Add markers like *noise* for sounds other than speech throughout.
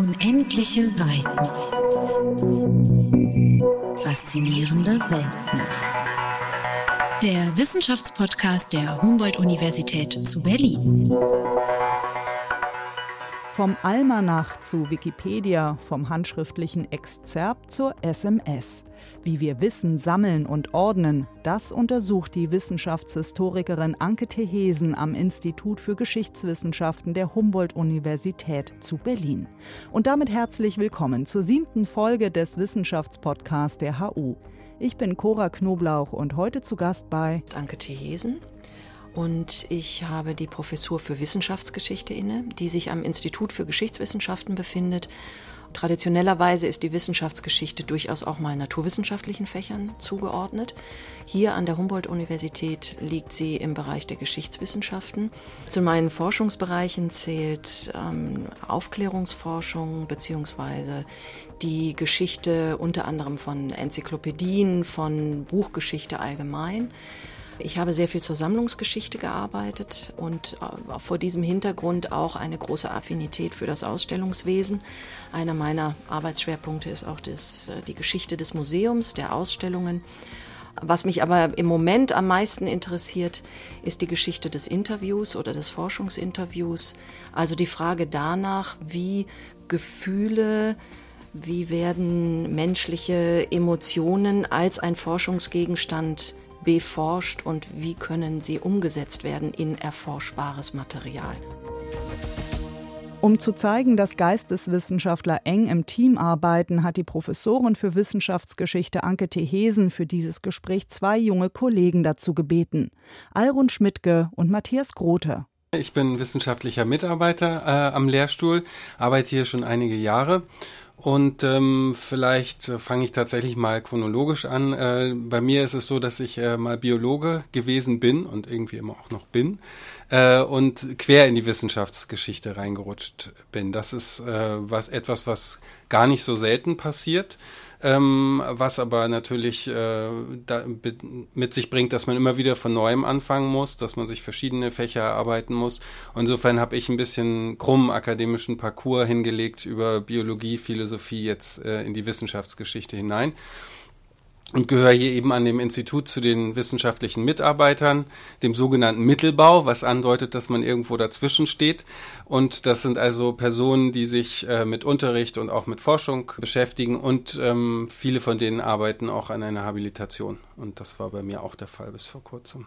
Unendliche Weiten. Faszinierende Welten. Der Wissenschaftspodcast der Humboldt-Universität zu Berlin. Vom Almanach zu Wikipedia, vom handschriftlichen Exzerpt zur SMS. Wie wir Wissen sammeln und ordnen, das untersucht die Wissenschaftshistorikerin Anke Thehesen am Institut für Geschichtswissenschaften der Humboldt-Universität zu Berlin. Und damit herzlich willkommen zur siebten Folge des Wissenschaftspodcasts der HU. Ich bin Cora Knoblauch und heute zu Gast bei Anke Thehesen und ich habe die Professur für Wissenschaftsgeschichte inne, die sich am Institut für Geschichtswissenschaften befindet. Traditionellerweise ist die Wissenschaftsgeschichte durchaus auch mal naturwissenschaftlichen Fächern zugeordnet. Hier an der Humboldt-Universität liegt sie im Bereich der Geschichtswissenschaften. Zu meinen Forschungsbereichen zählt ähm, Aufklärungsforschung beziehungsweise die Geschichte unter anderem von Enzyklopädien, von Buchgeschichte allgemein. Ich habe sehr viel zur Sammlungsgeschichte gearbeitet und äh, vor diesem Hintergrund auch eine große Affinität für das Ausstellungswesen. Einer meiner Arbeitsschwerpunkte ist auch das, äh, die Geschichte des Museums, der Ausstellungen. Was mich aber im Moment am meisten interessiert, ist die Geschichte des Interviews oder des Forschungsinterviews. Also die Frage danach, wie Gefühle, wie werden menschliche Emotionen als ein Forschungsgegenstand beforscht und wie können sie umgesetzt werden in erforschbares Material. Um zu zeigen, dass Geisteswissenschaftler eng im Team arbeiten, hat die Professorin für Wissenschaftsgeschichte Anke Thehesen für dieses Gespräch zwei junge Kollegen dazu gebeten. Alrun Schmidtke und Matthias Grote. Ich bin wissenschaftlicher Mitarbeiter äh, am Lehrstuhl, arbeite hier schon einige Jahre und ähm, vielleicht äh, fange ich tatsächlich mal chronologisch an. Äh, bei mir ist es so, dass ich äh, mal Biologe gewesen bin und irgendwie immer auch noch bin äh, und quer in die Wissenschaftsgeschichte reingerutscht bin. Das ist äh, was etwas, was gar nicht so selten passiert ähm, was aber natürlich äh, da, mit sich bringt, dass man immer wieder von neuem anfangen muss, dass man sich verschiedene Fächer erarbeiten muss. Insofern habe ich ein bisschen krummen akademischen Parcours hingelegt über Biologie, Philosophie jetzt äh, in die Wissenschaftsgeschichte hinein und gehöre hier eben an dem Institut zu den wissenschaftlichen Mitarbeitern, dem sogenannten Mittelbau, was andeutet, dass man irgendwo dazwischen steht. Und das sind also Personen, die sich äh, mit Unterricht und auch mit Forschung beschäftigen und ähm, viele von denen arbeiten auch an einer Habilitation. Und das war bei mir auch der Fall bis vor kurzem.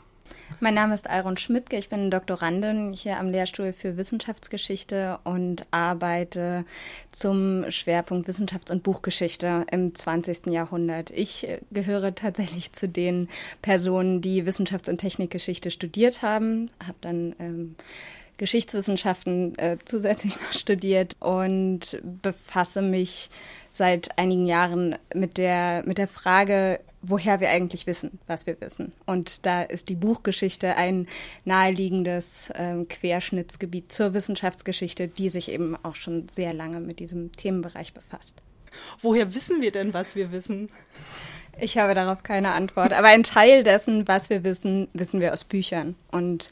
Mein Name ist Alron Schmidtke, ich bin Doktorandin hier am Lehrstuhl für Wissenschaftsgeschichte und arbeite zum Schwerpunkt Wissenschafts- und Buchgeschichte im 20. Jahrhundert. Ich äh, gehöre tatsächlich zu den Personen, die Wissenschafts- und Technikgeschichte studiert haben, habe dann ähm, Geschichtswissenschaften äh, zusätzlich *laughs* noch studiert und befasse mich seit einigen Jahren mit der, mit der Frage, woher wir eigentlich wissen, was wir wissen. Und da ist die Buchgeschichte ein naheliegendes ähm, Querschnittsgebiet zur Wissenschaftsgeschichte, die sich eben auch schon sehr lange mit diesem Themenbereich befasst. Woher wissen wir denn, was wir wissen? Ich habe darauf keine Antwort. Aber ein Teil dessen, was wir wissen, wissen wir aus Büchern. Und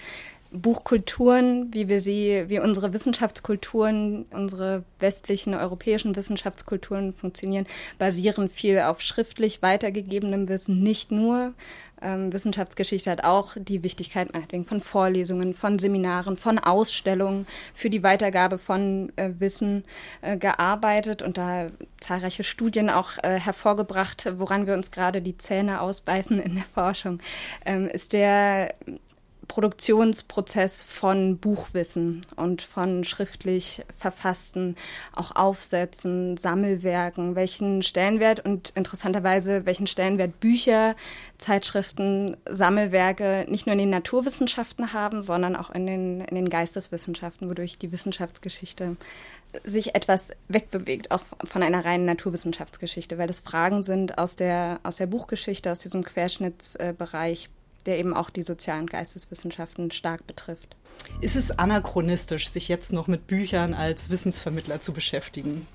Buchkulturen, wie wir sie, wie unsere Wissenschaftskulturen, unsere westlichen europäischen Wissenschaftskulturen funktionieren, basieren viel auf schriftlich weitergegebenem Wissen. Nicht nur ähm, Wissenschaftsgeschichte hat auch die Wichtigkeit meinetwegen von Vorlesungen, von Seminaren, von Ausstellungen für die Weitergabe von äh, Wissen äh, gearbeitet und da zahlreiche Studien auch äh, hervorgebracht, woran wir uns gerade die Zähne ausbeißen in der Forschung, ähm, ist der Produktionsprozess von Buchwissen und von schriftlich verfassten auch Aufsätzen, Sammelwerken, welchen Stellenwert und interessanterweise welchen Stellenwert Bücher, Zeitschriften, Sammelwerke nicht nur in den Naturwissenschaften haben, sondern auch in den, in den Geisteswissenschaften, wodurch die Wissenschaftsgeschichte sich etwas wegbewegt, auch von einer reinen Naturwissenschaftsgeschichte, weil es Fragen sind aus der, aus der Buchgeschichte, aus diesem Querschnittsbereich der eben auch die sozialen Geisteswissenschaften stark betrifft. Ist es anachronistisch, sich jetzt noch mit Büchern als Wissensvermittler zu beschäftigen?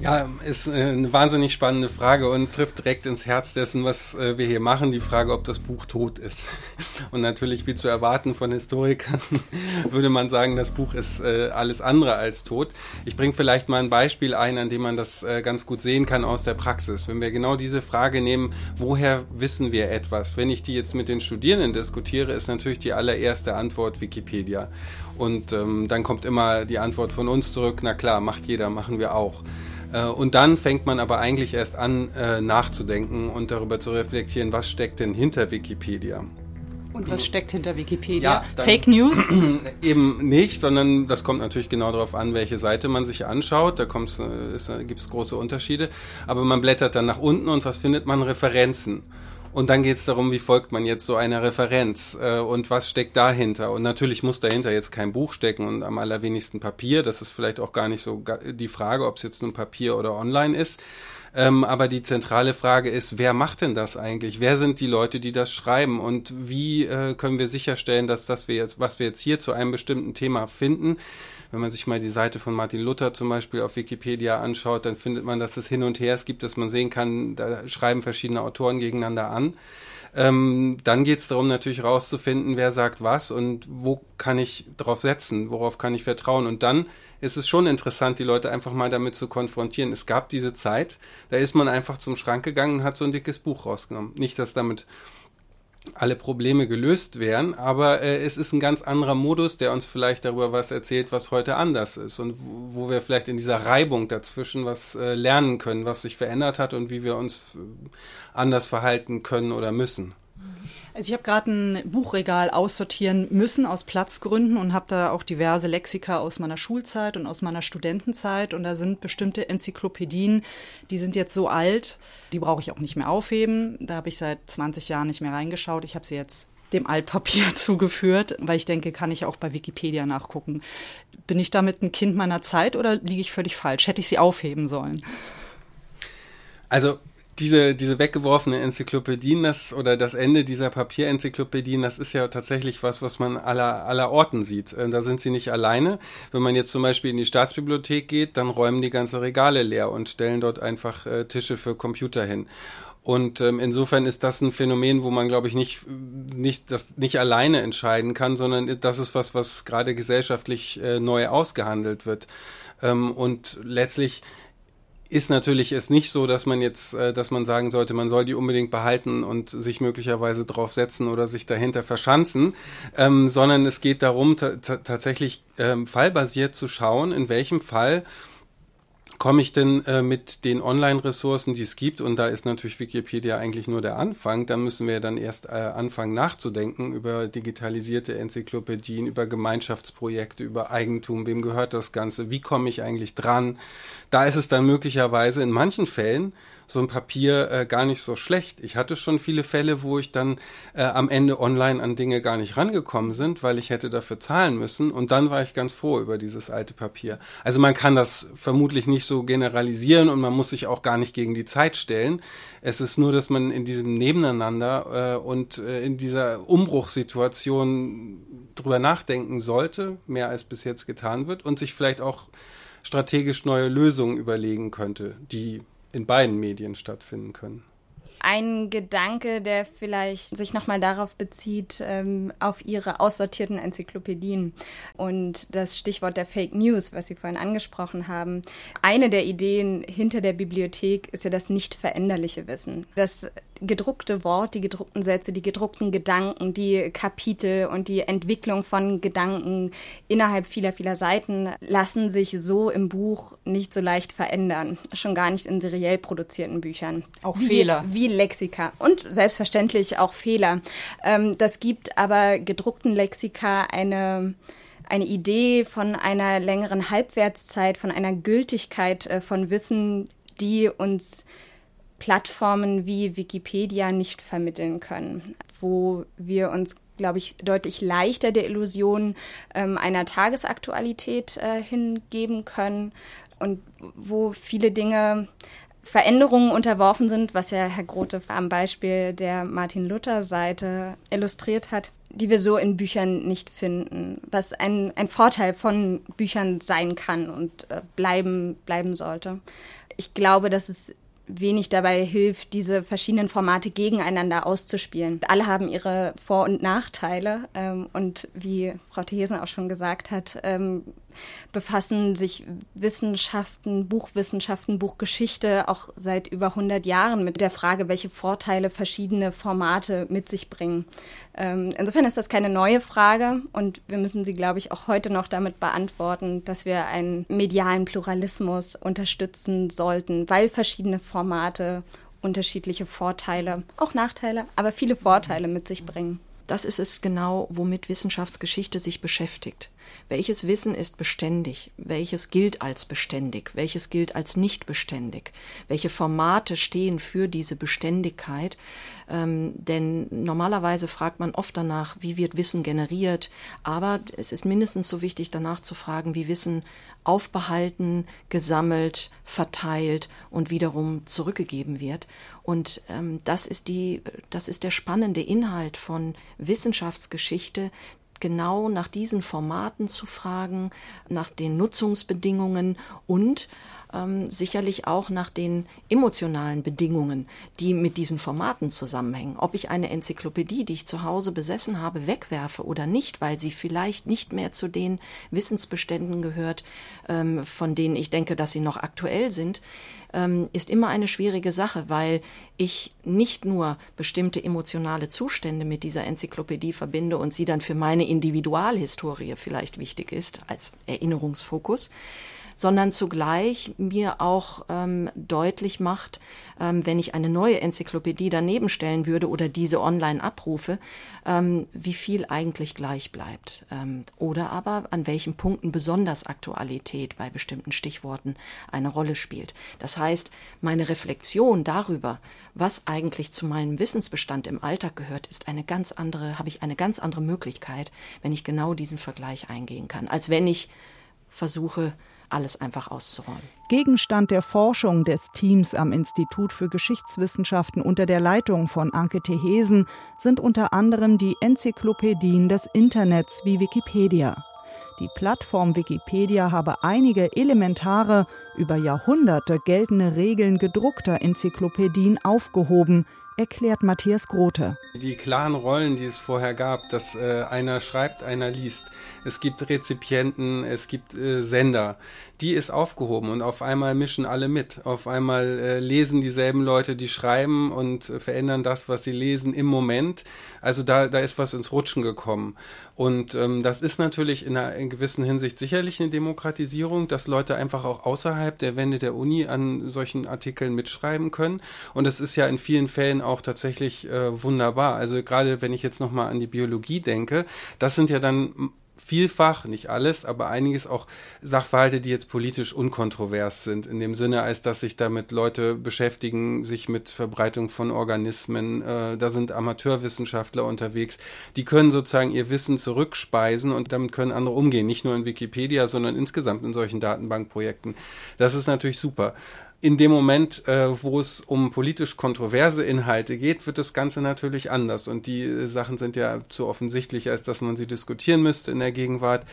Ja, ist äh, eine wahnsinnig spannende Frage und trifft direkt ins Herz dessen, was äh, wir hier machen, die Frage, ob das Buch tot ist. *laughs* Und natürlich, wie zu erwarten von Historikern, *laughs* würde man sagen, das Buch ist äh, alles andere als tot. Ich bringe vielleicht mal ein Beispiel ein, an dem man das ganz gut sehen kann aus der Praxis. Wenn wir genau diese Frage nehmen, woher wissen wir etwas? Wenn ich die jetzt mit den Studierenden diskutiere, ist natürlich die allererste Antwort Wikipedia. Und ähm, dann kommt immer die Antwort von uns zurück, na klar, macht jeder, machen wir auch. Äh, und dann fängt man aber eigentlich erst an, äh, nachzudenken und darüber zu reflektieren, was steckt denn hinter Wikipedia. Und was steckt hinter Wikipedia? Ja, Fake News? *clears throat* Eben nicht, sondern das kommt natürlich genau darauf an, welche Seite man sich anschaut. Da äh, gibt es große Unterschiede. Aber man blättert dann nach unten und was findet man? Referenzen. Und dann geht es darum, wie folgt man jetzt so einer Referenz äh, und was steckt dahinter. Und natürlich muss dahinter jetzt kein Buch stecken und am allerwenigsten Papier. Das ist vielleicht auch gar nicht so die Frage, ob es jetzt nun Papier oder online ist. Ähm, aber die zentrale Frage ist, wer macht denn das eigentlich? Wer sind die Leute, die das schreiben? Und wie äh, können wir sicherstellen, dass das wir jetzt, was wir jetzt hier zu einem bestimmten Thema finden, wenn man sich mal die Seite von Martin Luther zum Beispiel auf Wikipedia anschaut, dann findet man, dass es hin und her gibt, dass man sehen kann, da schreiben verschiedene Autoren gegeneinander an. Ähm, dann geht es darum, natürlich rauszufinden, wer sagt was und wo kann ich drauf setzen, worauf kann ich vertrauen. Und dann ist es schon interessant, die Leute einfach mal damit zu konfrontieren. Es gab diese Zeit, da ist man einfach zum Schrank gegangen und hat so ein dickes Buch rausgenommen. Nicht, dass damit alle Probleme gelöst wären, aber äh, es ist ein ganz anderer Modus, der uns vielleicht darüber was erzählt, was heute anders ist und wo, wir vielleicht in dieser Reibung dazwischen was äh, lernen können, was sich verändert hat und wie wir uns äh, anders verhalten können oder müssen. Also ich habe gerade ein Buchregal aussortieren müssen aus Platzgründen und habe da auch diverse Lexika aus meiner Schulzeit und aus meiner Studentenzeit und da sind bestimmte Enzyklopädien, die sind jetzt so alt, die brauche ich auch nicht mehr aufheben. Da habe ich seit 20 Jahren nicht mehr reingeschaut. Ich habe sie jetzt dem Altpapier *laughs* zugeführt, weil ich denke, kann ich auch bei Wikipedia nachgucken. Bin ich damit ein Kind meiner Zeit oder liege ich völlig falsch? Hätte ich sie aufheben sollen? Also diese, diese weggeworfene Enzyklopädien, das oder das Ende dieser Papierenzyklopädien, das ist ja tatsächlich was, was man aller, aller Orten sieht. Äh, da sind sie nicht alleine. Wenn man jetzt zum Beispiel in die Staatsbibliothek geht, dann räumen die ganze Regale leer und stellen dort einfach äh, Tische für Computer hin. Und ähm, insofern ist das ein Phänomen, wo man, glaube ich, nicht, nicht, das nicht alleine entscheiden kann, sondern das ist was, was gerade gesellschaftlich äh, neu ausgehandelt wird. Ähm, und letztlich ist natürlich es nicht so, dass man jetzt, äh, dass man sagen sollte, man soll die unbedingt behalten und sich möglicherweise drauf setzen oder sich dahinter verschanzen, ähm, sondern es geht darum, tatsächlich ähm, fallbasiert zu schauen, in welchem Fall komme ich denn äh, mit den Online-Ressourcen, die es gibt, und da ist natürlich Wikipedia eigentlich nur der Anfang, da müssen wir dann erst äh, anfangen nachzudenken über digitalisierte Enzyklopädien, über Gemeinschaftsprojekte, über Eigentum, wem gehört das Ganze, wie komme ich eigentlich dran. Da ist es dann möglicherweise in manchen Fällen so ein Papier äh, gar nicht so schlecht. Ich hatte schon viele Fälle, wo ich dann äh, am Ende online an Dinge gar nicht rangekommen sind, weil ich hätte dafür zahlen müssen. Und dann war ich ganz froh über dieses alte Papier. Also man kann das vermutlich nicht so generalisieren und man muss sich auch gar nicht gegen die Zeit stellen. Es ist nur, dass man in diesem Nebeneinander äh, und äh, in dieser Umbruchssituation drüber nachdenken sollte, mehr als bis jetzt getan wird, und sich vielleicht auch strategisch neue Lösungen überlegen könnte, die in beiden Medien stattfinden können. Ein Gedanke, der vielleicht sich nochmal darauf bezieht, ähm, auf Ihre aussortierten Enzyklopädien und das Stichwort der Fake News, was Sie vorhin angesprochen haben. Eine der Ideen hinter der Bibliothek ist ja das nicht veränderliche Wissen. Das gedruckte Wort, die gedruckten Sätze, die gedruckten Gedanken, die Kapitel und die Entwicklung von Gedanken innerhalb vieler, vieler Seiten lassen sich so im Buch nicht so leicht verändern. Schon gar nicht in seriell produzierten Büchern. Auch wie, Fehler. Wie Lexika. Und selbstverständlich auch Fehler. Ähm, das gibt aber gedruckten Lexika eine eine Idee von einer längeren Halbwertszeit, von einer Gültigkeit äh, von Wissen, die uns Plattformen wie Wikipedia nicht vermitteln können, wo wir uns glaube ich, deutlich leichter der Illusion ähm, einer Tagesaktualität äh, hingeben können und wo viele Dinge Veränderungen unterworfen sind, was ja Herr Grote am Beispiel der Martin Luther Seite illustriert hat. die wir so in Büchern nicht finden, was ein, ein Vorteil von Büchern sein kann und äh, bleiben, bleiben sollte. Ich glaube, dass es wenig dabei hilft, diese verschiedenen Formate gegeneinander auszuspielen. Alle haben ihre Vor- und Nachteile ähm, und wie Frau Thesen auch schon gesagt hat, ähm, befassen sich Wissenschaften, Buchwissenschaften, Buchgeschichte auch seit über 100 Jahren mit der Frage, welche Vorteile verschiedene Formate mit sich bringen. Ähm, insofern ist das keine neue Frage und wir müssen sie, glaube ich, auch heute noch damit beantworten, dass wir einen medialen Pluralismus unterstützen sollten, weil verschiedene Formate unterschiedliche Vorteile, auch Nachteile, aber viele Vorteile mit sich bringen. Das ist es genau, womit Wissenschaftsgeschichte sich beschäftigt. Welches Wissen ist beständig? Welches gilt als beständig? Welches gilt als nicht beständig? Welche Formate stehen für diese Beständigkeit? Ähm, denn normalerweise fragt man oft danach, wie wird Wissen generiert? Aber es ist mindestens so wichtig, danach zu fragen, wie Wissen aufbehalten, gesammelt, verteilt und wiederum zurückgegeben wird. Und ähm, das ist die, das ist der spannende Inhalt von Wissenschaftsgeschichte, genau nach diesen Formaten zu fragen, nach den Nutzungsbedingungen und ähm, sicherlich auch nach den emotionalen Bedingungen, die mit diesen Formaten zusammenhängen. Ob ich eine Enzyklopädie, die ich zu Hause besessen habe, wegwerfe oder nicht, weil sie vielleicht nicht mehr zu den Wissensbeständen gehört, ähm, von denen ich denke, dass sie noch aktuell sind, ähm, ist immer eine schwierige Sache, weil ich nicht nur bestimmte emotionale Zustände mit dieser Enzyklopädie verbinde und sie dann für meine Individualhistorie vielleicht wichtig ist als Erinnerungsfokus, sondern zugleich mir auch ähm, deutlich macht, ähm, wenn ich eine neue Enzyklopädie daneben stellen würde oder diese online abrufe, ähm, wie viel eigentlich gleich bleibt. Ähm, oder aber an welchen Punkten besonders Aktualität bei bestimmten Stichworten eine Rolle spielt. Das heißt, meine Reflexion darüber, was eigentlich zu meinem Wissensbestand im Alltag gehört, ist eine ganz andere, habe ich eine ganz andere Möglichkeit, wenn ich genau diesen Vergleich eingehen kann, als wenn ich versuche, alles einfach auszuräumen. Gegenstand der Forschung des Teams am Institut für Geschichtswissenschaften unter der Leitung von Anke Tehesen sind unter anderem die Enzyklopädien des Internets wie Wikipedia. Die Plattform Wikipedia habe einige elementare, über Jahrhunderte geltende Regeln gedruckter Enzyklopädien aufgehoben, erklärt Matthias Grote. Die klaren Rollen, die es vorher gab, dass äh, einer schreibt, einer liest. Es gibt Rezipienten, es gibt äh, Sender. Die ist aufgehoben und auf einmal mischen alle mit. Auf einmal äh, lesen dieselben Leute, die schreiben und äh, verändern das, was sie lesen im Moment. Also da, da ist was ins Rutschen gekommen. Und ähm, das ist natürlich in einer in gewissen Hinsicht sicherlich eine Demokratisierung, dass Leute einfach auch außerhalb der Wände der Uni an solchen Artikeln mitschreiben können. Und es ist ja in vielen Fällen auch tatsächlich äh, wunderbar. Also gerade wenn ich jetzt nochmal an die Biologie denke, das sind ja dann vielfach, nicht alles, aber einiges auch Sachverhalte, die jetzt politisch unkontrovers sind, in dem Sinne, als dass sich damit Leute beschäftigen, sich mit Verbreitung von Organismen, äh, da sind Amateurwissenschaftler unterwegs, die können sozusagen ihr Wissen zurückspeisen und damit können andere umgehen, nicht nur in Wikipedia, sondern insgesamt in solchen Datenbankprojekten. Das ist natürlich super in dem Moment, äh, wo es um politisch kontroverse Inhalte geht, wird das Ganze natürlich anders. Und die äh, Sachen sind ja zu offensichtlich, als dass man sie diskutieren müsste in der Gegenwart.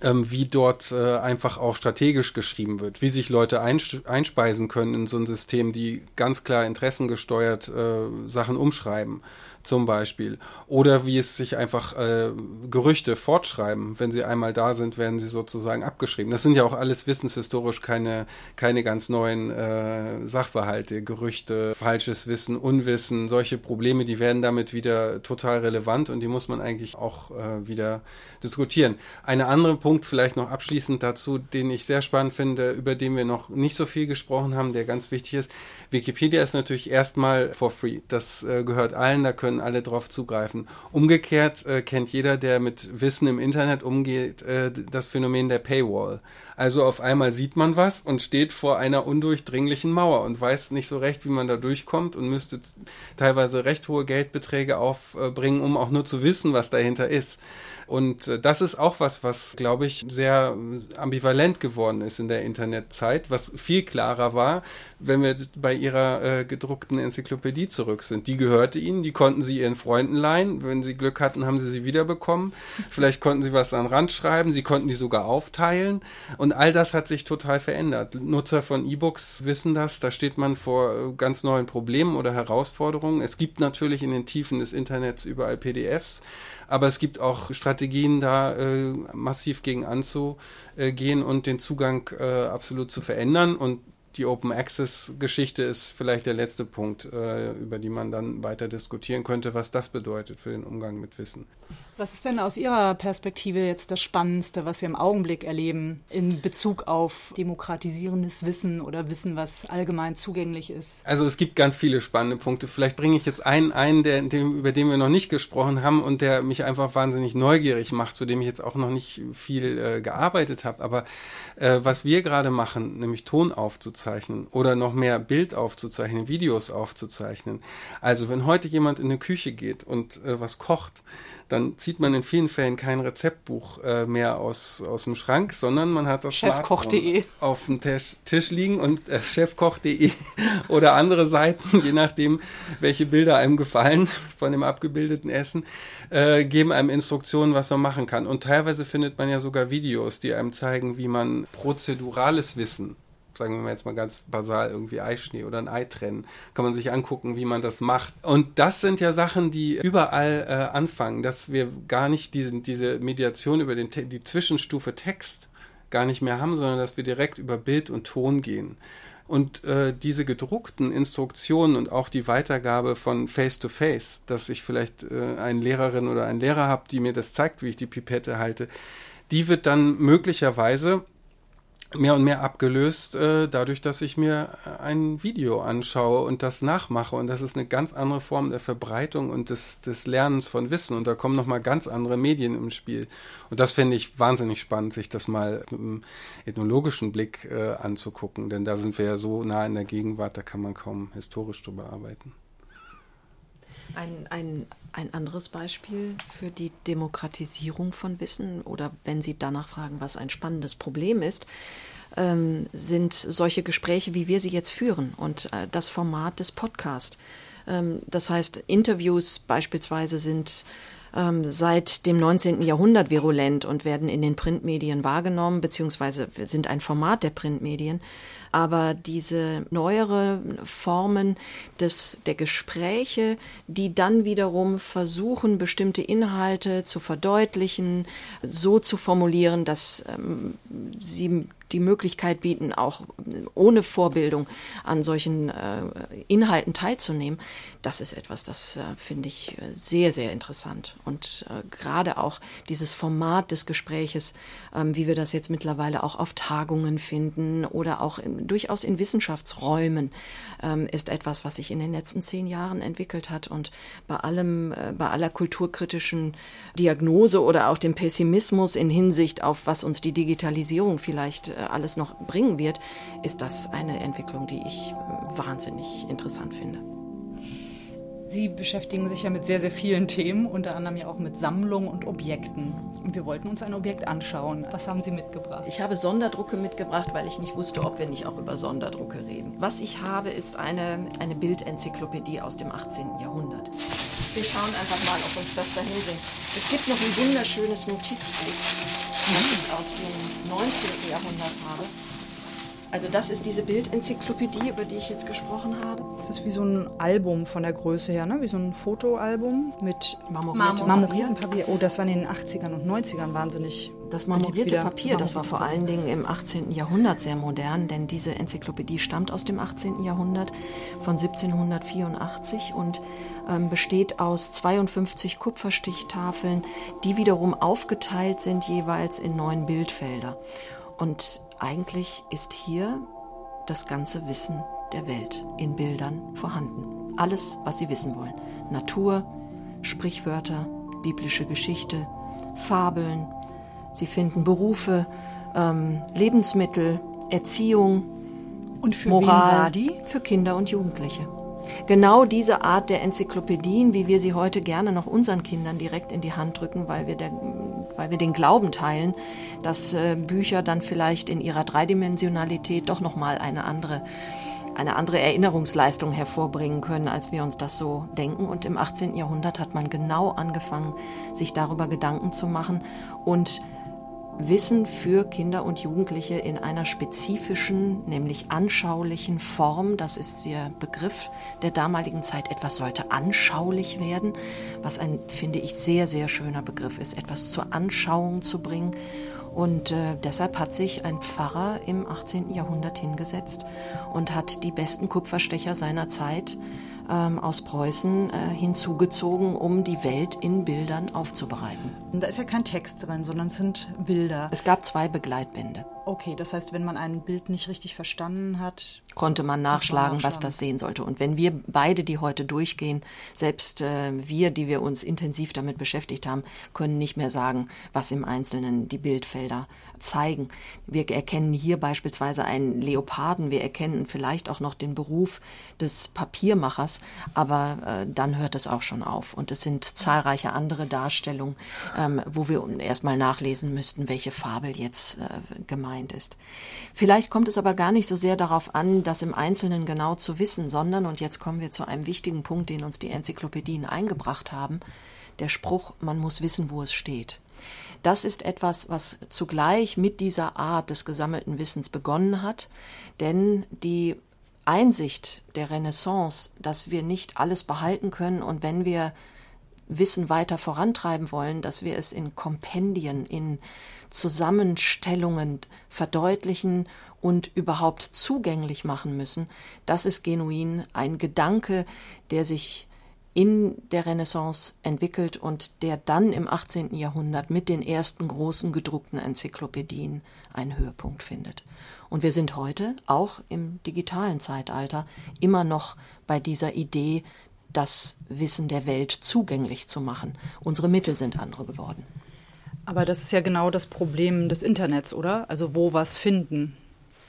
Ähm, wie dort äh, einfach auch strategisch geschrieben wird, wie sich Leute einspeisen können in so ein System, die ganz klar interessengesteuert äh, Sachen umschreiben zum Beispiel. Oder wie es sich einfach äh, Gerüchte fortschreiben. Wenn sie einmal da sind, werden sie sozusagen abgeschrieben. Das sind ja auch alles wissenshistorisch keine, keine ganz neuen äh, Sachverhalte. Gerüchte, falsches Wissen, Unwissen, solche Probleme, die werden damit wieder total relevant und die muss man eigentlich auch äh, wieder diskutieren. Ein anderer Punkt vielleicht noch abschließend dazu, den ich sehr spannend finde, über den wir noch nicht so viel gesprochen haben, der ganz wichtig ist. Wikipedia ist natürlich erstmal for free. Das äh, gehört allen, da können alle drauf zugreifen. Umgekehrt äh, kennt jeder, der mit Wissen im Internet umgeht, äh, das Phänomen der Paywall. Also auf einmal sieht man was und steht vor einer undurchdringlichen Mauer und weiß nicht so recht, wie man da durchkommt und müsste teilweise recht hohe Geldbeträge aufbringen, um auch nur zu wissen, was dahinter ist. Und äh, das ist auch was, was, glaube ich, sehr ambivalent geworden ist in der Internetzeit, was viel klarer war, wenn wir bei ihrer äh, gedruckten Enzyklopädie zurück sind. Die gehörte ihnen, die konnten sie ihren Freunden leihen. Wenn sie Glück hatten, haben sie sie wiederbekommen. *laughs* Vielleicht konnten sie was an den Rand schreiben, sie konnten die sogar aufteilen. Und all das hat sich total verändert. Nutzer von E-Books wissen das, da steht man vor äh, ganz neuen Problemen oder Herausforderungen. Es gibt natürlich in den Tiefen des Internets überall PDFs. Aber es gibt auch Strategien, da äh, massiv gegen anzugehen und den Zugang äh, absolut zu verändern. Und die Open Access Geschichte ist vielleicht der letzte Punkt, äh, über die man dann weiter diskutieren könnte, was das bedeutet für den Umgang mit Wissen. Was ist denn aus Ihrer Perspektive jetzt das Spannendste, was wir im Augenblick erleben in Bezug auf demokratisierendes Wissen oder Wissen, was allgemein zugänglich ist? Also es gibt ganz viele spannende Punkte. Vielleicht bringe ich jetzt einen ein, der, dem, über den wir noch nicht gesprochen haben und der mich einfach wahnsinnig neugierig macht, zu dem ich jetzt auch noch nicht viel äh, gearbeitet habe. Aber äh, was wir gerade machen, nämlich Ton aufzuzeichnen oder noch mehr Bild aufzuzeichnen, Videos aufzuzeichnen. Also wenn heute jemand in eine Küche geht und äh, was kocht, dann zieht man in vielen Fällen kein Rezeptbuch äh, mehr aus, aus dem Schrank, sondern man hat das Chefkoch.de auf dem Tisch, Tisch liegen und äh, chefkoch.de *laughs* oder andere Seiten, je nachdem, welche Bilder einem gefallen von dem abgebildeten Essen, äh, geben einem Instruktionen, was man machen kann. Und teilweise findet man ja sogar Videos, die einem zeigen, wie man prozedurales Wissen sagen wir jetzt mal ganz basal, irgendwie Eischnee oder ein Ei trennen. Kann man sich angucken, wie man das macht. Und das sind ja Sachen, die überall äh, anfangen, dass wir gar nicht diesen, diese Mediation über den, die Zwischenstufe Text gar nicht mehr haben, sondern dass wir direkt über Bild und Ton gehen. Und äh, diese gedruckten Instruktionen und auch die Weitergabe von Face-to-Face, -face, dass ich vielleicht äh, eine Lehrerin oder einen Lehrer habe, die mir das zeigt, wie ich die Pipette halte, die wird dann möglicherweise mehr und mehr abgelöst, äh, dadurch, dass ich mir ein Video anschaue und das nachmache. Und das ist eine ganz andere Form der Verbreitung und des, des Lernens von Wissen. Und da kommen nochmal ganz andere Medien im Spiel. Und das finde ich wahnsinnig spannend, sich das mal mit einem ethnologischen Blick äh, anzugucken. Denn da sind wir ja so nah in der Gegenwart, da kann man kaum historisch drüber arbeiten. Ein, ein, ein anderes Beispiel für die Demokratisierung von Wissen oder wenn Sie danach fragen, was ein spannendes Problem ist, ähm, sind solche Gespräche, wie wir sie jetzt führen und äh, das Format des Podcasts. Ähm, das heißt, Interviews beispielsweise sind ähm, seit dem 19. Jahrhundert virulent und werden in den Printmedien wahrgenommen, beziehungsweise sind ein Format der Printmedien. Aber diese neuere Formen des, der Gespräche, die dann wiederum versuchen, bestimmte Inhalte zu verdeutlichen, so zu formulieren, dass ähm, sie die Möglichkeit bieten, auch ohne Vorbildung an solchen äh, Inhalten teilzunehmen, das ist etwas, das äh, finde ich äh, sehr, sehr interessant. Und äh, gerade auch dieses Format des Gespräches, ähm, wie wir das jetzt mittlerweile auch auf Tagungen finden oder auch in, durchaus in Wissenschaftsräumen, ähm, ist etwas, was sich in den letzten zehn Jahren entwickelt hat. Und bei allem, äh, bei aller kulturkritischen Diagnose oder auch dem Pessimismus in Hinsicht auf, was uns die Digitalisierung vielleicht äh, alles noch bringen wird, ist das eine Entwicklung, die ich wahnsinnig interessant finde. Sie beschäftigen sich ja mit sehr, sehr vielen Themen, unter anderem ja auch mit Sammlungen und Objekten. Und wir wollten uns ein Objekt anschauen. Was haben Sie mitgebracht? Ich habe Sonderdrucke mitgebracht, weil ich nicht wusste, ob wir nicht auch über Sonderdrucke reden. Was ich habe, ist eine, eine Bildenzyklopädie aus dem 18. Jahrhundert. Wir schauen einfach mal, ob uns das dahin bringt. Es gibt noch ein wunderschönes Notizbuch, das ich aus dem 19. Jahrhundert habe. Also das ist diese Bildenzyklopädie, über die ich jetzt gesprochen habe. Das ist wie so ein Album von der Größe her, ne? wie so ein Fotoalbum mit marmoriertem Marmoriert Papier. Oh, das war in den 80ern und 90ern wahnsinnig. Das marmorierte Papier, das war vor allen Dingen im 18. Jahrhundert sehr modern, denn diese Enzyklopädie stammt aus dem 18. Jahrhundert von 1784 und ähm, besteht aus 52 Kupferstichtafeln, die wiederum aufgeteilt sind jeweils in neun Bildfelder. Und eigentlich ist hier das ganze Wissen der Welt in Bildern vorhanden. Alles, was Sie wissen wollen. Natur, Sprichwörter, biblische Geschichte, Fabeln. Sie finden Berufe, ähm, Lebensmittel, Erziehung, und für Moral wen war die? Für Kinder und Jugendliche. Genau diese Art der Enzyklopädien, wie wir sie heute gerne noch unseren Kindern direkt in die Hand drücken, weil wir, der, weil wir den Glauben teilen, dass äh, Bücher dann vielleicht in ihrer Dreidimensionalität doch nochmal eine andere eine andere Erinnerungsleistung hervorbringen können, als wir uns das so denken. Und im 18. Jahrhundert hat man genau angefangen, sich darüber Gedanken zu machen und Wissen für Kinder und Jugendliche in einer spezifischen, nämlich anschaulichen Form, das ist der Begriff der damaligen Zeit, etwas sollte anschaulich werden, was ein, finde ich, sehr, sehr schöner Begriff ist, etwas zur Anschauung zu bringen. Und äh, deshalb hat sich ein Pfarrer im 18. Jahrhundert hingesetzt und hat die besten Kupferstecher seiner Zeit ähm, aus Preußen äh, hinzugezogen, um die Welt in Bildern aufzubereiten. Da ist ja kein Text drin, sondern es sind Bilder. Es gab zwei Begleitbände. Okay, das heißt, wenn man ein Bild nicht richtig verstanden hat, konnte man nachschlagen, was das sehen sollte. Und wenn wir beide, die heute durchgehen, selbst äh, wir, die wir uns intensiv damit beschäftigt haben, können nicht mehr sagen, was im Einzelnen die Bildfelder zeigen. Wir erkennen hier beispielsweise einen Leoparden, wir erkennen vielleicht auch noch den Beruf des Papiermachers, aber äh, dann hört es auch schon auf. Und es sind zahlreiche andere Darstellungen, ähm, wo wir erstmal nachlesen müssten, welche Fabel jetzt äh, gemeint gemeint ist. Vielleicht kommt es aber gar nicht so sehr darauf an, das im Einzelnen genau zu wissen, sondern, und jetzt kommen wir zu einem wichtigen Punkt, den uns die Enzyklopädien eingebracht haben, der Spruch, man muss wissen, wo es steht. Das ist etwas, was zugleich mit dieser Art des gesammelten Wissens begonnen hat, denn die Einsicht der Renaissance, dass wir nicht alles behalten können und wenn wir Wissen weiter vorantreiben wollen, dass wir es in Kompendien, in Zusammenstellungen verdeutlichen und überhaupt zugänglich machen müssen, das ist genuin ein Gedanke, der sich in der Renaissance entwickelt und der dann im 18. Jahrhundert mit den ersten großen gedruckten Enzyklopädien einen Höhepunkt findet. Und wir sind heute, auch im digitalen Zeitalter, immer noch bei dieser Idee das Wissen der Welt zugänglich zu machen. Unsere Mittel sind andere geworden. Aber das ist ja genau das Problem des Internets, oder? Also wo was finden.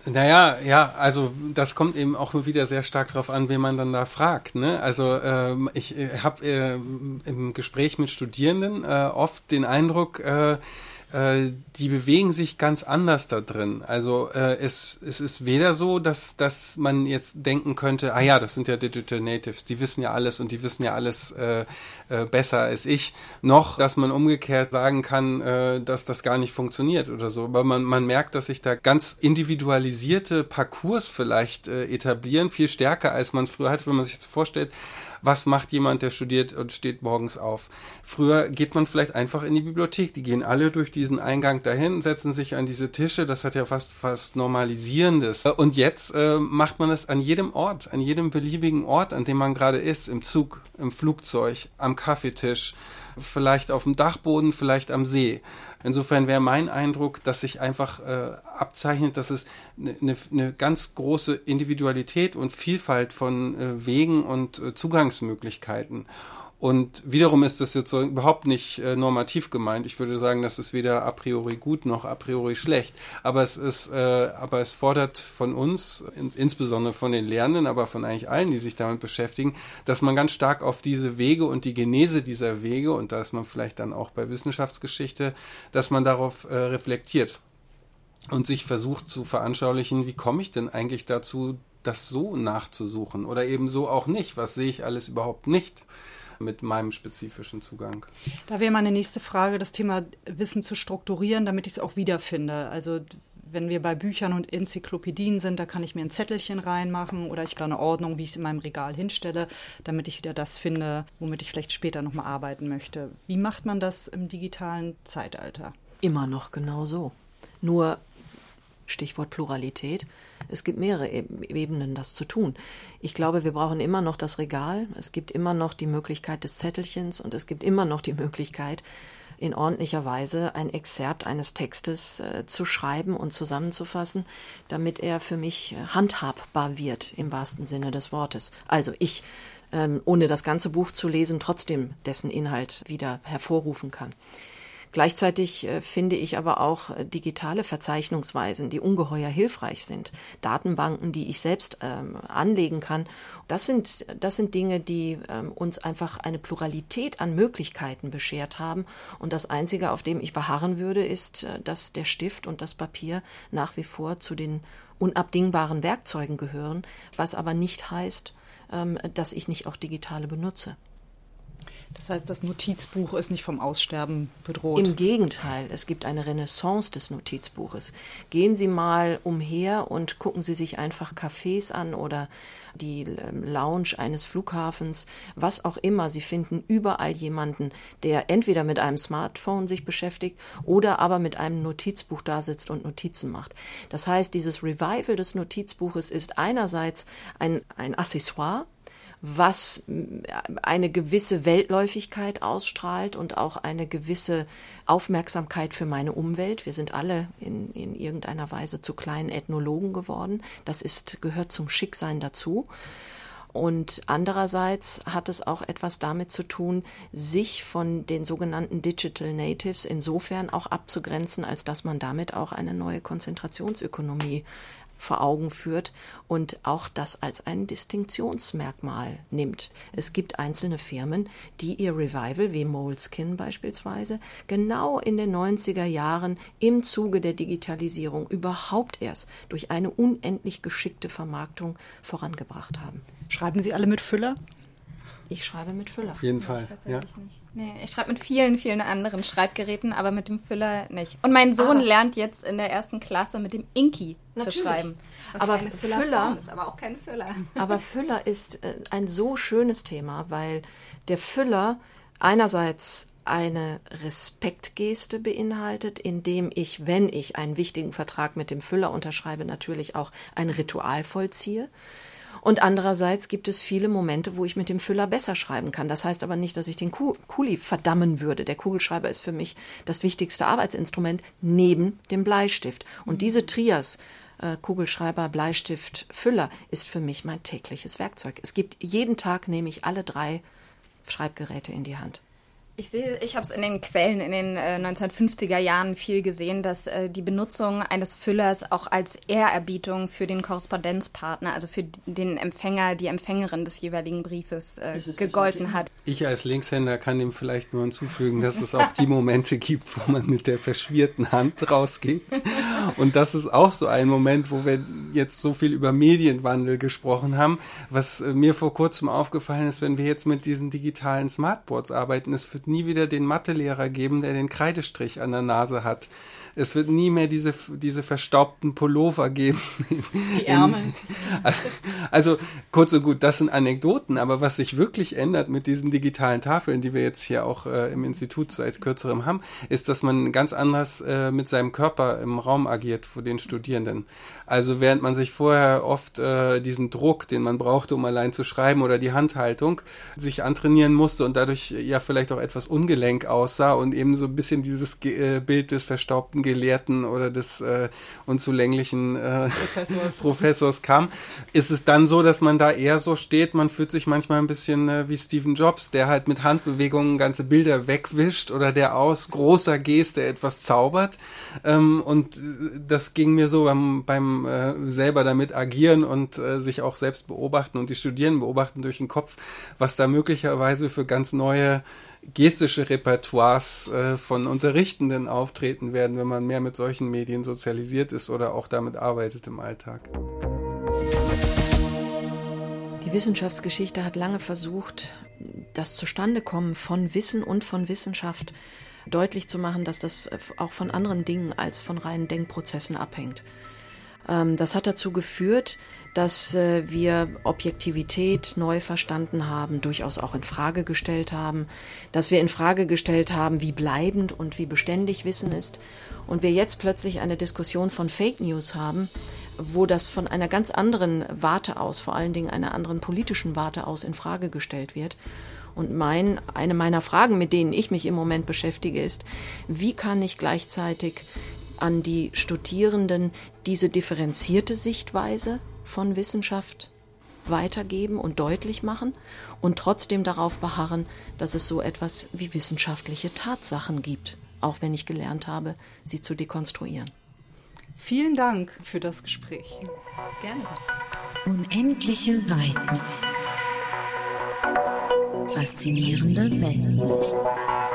Naja, ja, also das kommt eben auch wieder sehr stark darauf an, wen man dann da fragt. Ne? Also ähm, ich äh, habe äh, im Gespräch mit Studierenden äh, oft den Eindruck, äh, die bewegen sich ganz anders da drin. Also äh, es, es ist weder so, dass, dass man jetzt denken könnte, ah ja, das sind ja Digital Natives, die wissen ja alles und die wissen ja alles äh, äh, besser als ich, noch, dass man umgekehrt sagen kann, äh, dass das gar nicht funktioniert oder so. Aber man, man merkt, dass sich da ganz individualisierte Parcours vielleicht äh, etablieren, viel stärker als man früher hat, wenn man sich das vorstellt, was macht jemand, der studiert und steht morgens auf. Früher geht man vielleicht einfach in die Bibliothek. Die gehen alle durch diesen Eingang dahin, setzen sich an diese Tische. Das hat ja fast fast Normalisierendes. Und jetzt äh, macht man es an jedem Ort, an jedem beliebigen Ort, an dem man gerade ist. Im Zug, im Flugzeug, am Kaffeetisch, vielleicht auf dem Dachboden, vielleicht am See. Insofern wäre mein Eindruck, dass sich einfach äh, abzeichnet, dass es eine ne, ne ganz große Individualität und Vielfalt von äh, Wegen und äh, Zugangsmöglichkeiten und wiederum ist das jetzt so überhaupt nicht äh, normativ gemeint. Ich würde sagen, das ist weder a priori gut noch a priori schlecht. Aber es ist, äh, aber es fordert von uns, in, insbesondere von den Lernenden, aber von eigentlich allen, die sich damit beschäftigen, dass man ganz stark auf diese Wege und die Genese dieser Wege, und da ist man vielleicht dann auch bei Wissenschaftsgeschichte, dass man darauf äh, reflektiert und sich versucht zu veranschaulichen, wie komme ich denn eigentlich dazu, das so nachzusuchen oder eben so auch nicht? Was sehe ich alles überhaupt nicht? Mit meinem spezifischen Zugang. Da wäre meine nächste Frage, das Thema Wissen zu strukturieren, damit ich es auch wiederfinde. Also wenn wir bei Büchern und Enzyklopädien sind, da kann ich mir ein Zettelchen reinmachen oder ich habe eine Ordnung, wie ich es in meinem Regal hinstelle, damit ich wieder das finde, womit ich vielleicht später nochmal arbeiten möchte. Wie macht man das im digitalen Zeitalter? Immer noch genau so. Nur Stichwort Pluralität. Es gibt mehrere Ebenen, das zu tun. Ich glaube, wir brauchen immer noch das Regal. Es gibt immer noch die Möglichkeit des Zettelchens und es gibt immer noch die Möglichkeit, in ordentlicher Weise ein Exzerpt eines Textes äh, zu schreiben und zusammenzufassen, damit er für mich äh, handhabbar wird im wahrsten Sinne des Wortes. Also ich, ähm, ohne das ganze Buch zu lesen, trotzdem dessen Inhalt wieder hervorrufen kann. Gleichzeitig äh, finde ich aber auch äh, digitale Verzeichnungsweisen, die ungeheuer hilfreich sind. Datenbanken, die ich selbst ähm, anlegen kann. Das sind, das sind Dinge, die ähm, uns einfach eine Pluralität an Möglichkeiten beschert haben. Und das Einzige, auf dem ich beharren würde, ist, äh, dass der Stift und das Papier nach wie vor zu den unabdingbaren Werkzeugen gehören, was aber nicht heißt, ähm, dass ich nicht auch digitale benutze. Das heißt, das Notizbuch ist nicht vom Aussterben bedroht. Im Gegenteil, es gibt eine Renaissance des Notizbuches. Gehen Sie mal umher und gucken Sie sich einfach Cafés an oder die ähm, Lounge eines Flughafens, was auch immer. Sie finden überall jemanden, der entweder mit einem Smartphone sich beschäftigt oder aber mit einem Notizbuch da sitzt und Notizen macht. Das heißt, dieses Revival des Notizbuches ist einerseits ein, ein Accessoire, was eine gewisse Weltläufigkeit ausstrahlt und auch eine gewisse Aufmerksamkeit für meine Umwelt. Wir sind alle in, in irgendeiner Weise zu kleinen Ethnologen geworden. Das ist, gehört zum Schicksein dazu. Und andererseits hat es auch etwas damit zu tun, sich von den sogenannten Digital Natives insofern auch abzugrenzen, als dass man damit auch eine neue Konzentrationsökonomie vor Augen führt und auch das als ein Distinktionsmerkmal nimmt. Es gibt einzelne Firmen, die ihr Revival, wie Moleskin beispielsweise, genau in den 90er Jahren im Zuge der Digitalisierung überhaupt erst durch eine unendlich geschickte Vermarktung vorangebracht haben. Schreiben Sie alle mit Füller? Ich schreibe mit Füller. Auf jeden Fall. Ja. Nee, ich schreibe mit vielen, vielen anderen Schreibgeräten, aber mit dem Füller nicht. Und mein Sohn ah. lernt jetzt in der ersten Klasse mit dem Inky Natürlich. zu schreiben. aber Füller ist aber auch kein Füller. *laughs* Aber Füller ist äh, ein so schönes Thema, weil der Füller einerseits eine Respektgeste beinhaltet, indem ich, wenn ich einen wichtigen Vertrag mit dem Füller unterschreibe, natürlich auch ein Ritual vollziehe. Und andererseits gibt es viele Momente, wo ich mit dem Füller besser schreiben kann. Das heißt aber nicht, dass ich den Kuli verdammen würde. Der Kugelschreiber ist für mich das wichtigste Arbeitsinstrument neben dem Bleistift. Und mhm. diese Trias, äh, Kugelschreiber, Bleistift, Füller, ist für mich mein tägliches Werkzeug. Es gibt jeden Tag nehme ich alle drei Schreibgeräte in die Hand. Ich sehe, ich habe es in den Quellen in den äh, 1950er Jahren viel gesehen, dass äh, die Benutzung eines Füllers auch als Ehrerbietung für den Korrespondenzpartner, also für den Empfänger, die Empfängerin des jeweiligen Briefes äh, gegolten hat. Ich als Linkshänder kann dem vielleicht nur hinzufügen, dass es auch die Momente gibt, wo man mit der verschwierten Hand rausgeht. *laughs* Und das ist auch so ein Moment, wo wir jetzt so viel über Medienwandel gesprochen haben. Was äh, mir vor kurzem aufgefallen ist, wenn wir jetzt mit diesen digitalen Smartboards arbeiten, es wird nie wieder den Mathelehrer geben, der den Kreidestrich an der Nase hat. Es wird nie mehr diese, diese verstaubten Pullover geben. Die Ärmel. *laughs* also kurz und gut, das sind Anekdoten, aber was sich wirklich ändert mit diesen digitalen Tafeln, die wir jetzt hier auch äh, im Institut seit kürzerem haben, ist, dass man ganz anders äh, mit seinem Körper im Raum agiert vor den Studierenden. Also während man sich vorher oft äh, diesen Druck, den man brauchte, um allein zu schreiben oder die Handhaltung, sich antrainieren musste und dadurch ja vielleicht auch etwas ungelenk aussah und eben so ein bisschen dieses äh, Bild des verstaubten Gelehrten oder des äh, unzulänglichen äh, Professors. *laughs* Professors kam, ist es dann so, dass man da eher so steht, man fühlt sich manchmal ein bisschen äh, wie Stephen Jobs, der halt mit Handbewegungen ganze Bilder wegwischt oder der aus großer Geste etwas zaubert. Ähm, und äh, das ging mir so beim, beim äh, selber damit agieren und äh, sich auch selbst beobachten und die Studierenden beobachten durch den Kopf, was da möglicherweise für ganz neue gestische Repertoires äh, von Unterrichtenden auftreten werden, wenn man mehr mit solchen Medien sozialisiert ist oder auch damit arbeitet im Alltag. Die Wissenschaftsgeschichte hat lange versucht, das Zustandekommen von Wissen und von Wissenschaft deutlich zu machen, dass das auch von anderen Dingen als von reinen Denkprozessen abhängt. Ähm, das hat dazu geführt, dass äh, wir Objektivität neu verstanden haben, durchaus auch in Frage gestellt haben, dass wir in Frage gestellt haben, wie bleibend und wie beständig Wissen ist und wir jetzt plötzlich eine Diskussion von Fake News haben, wo das von einer ganz anderen Warte aus, vor allen Dingen einer anderen politischen Warte aus in Frage gestellt wird. Und mein, eine meiner Fragen, mit denen ich mich im Moment beschäftige, ist, wie kann ich gleichzeitig an die Studierenden diese differenzierte Sichtweise von Wissenschaft weitergeben und deutlich machen und trotzdem darauf beharren, dass es so etwas wie wissenschaftliche Tatsachen gibt. auch wenn ich gelernt habe, sie zu dekonstruieren. Vielen Dank für das Gespräch. Gerne. Unendliche Weiten. Faszinierende Welt.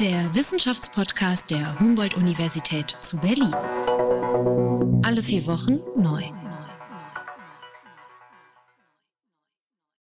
Der Wissenschaftspodcast der Humboldt-Universität zu Berlin. Alle vier Wochen neu.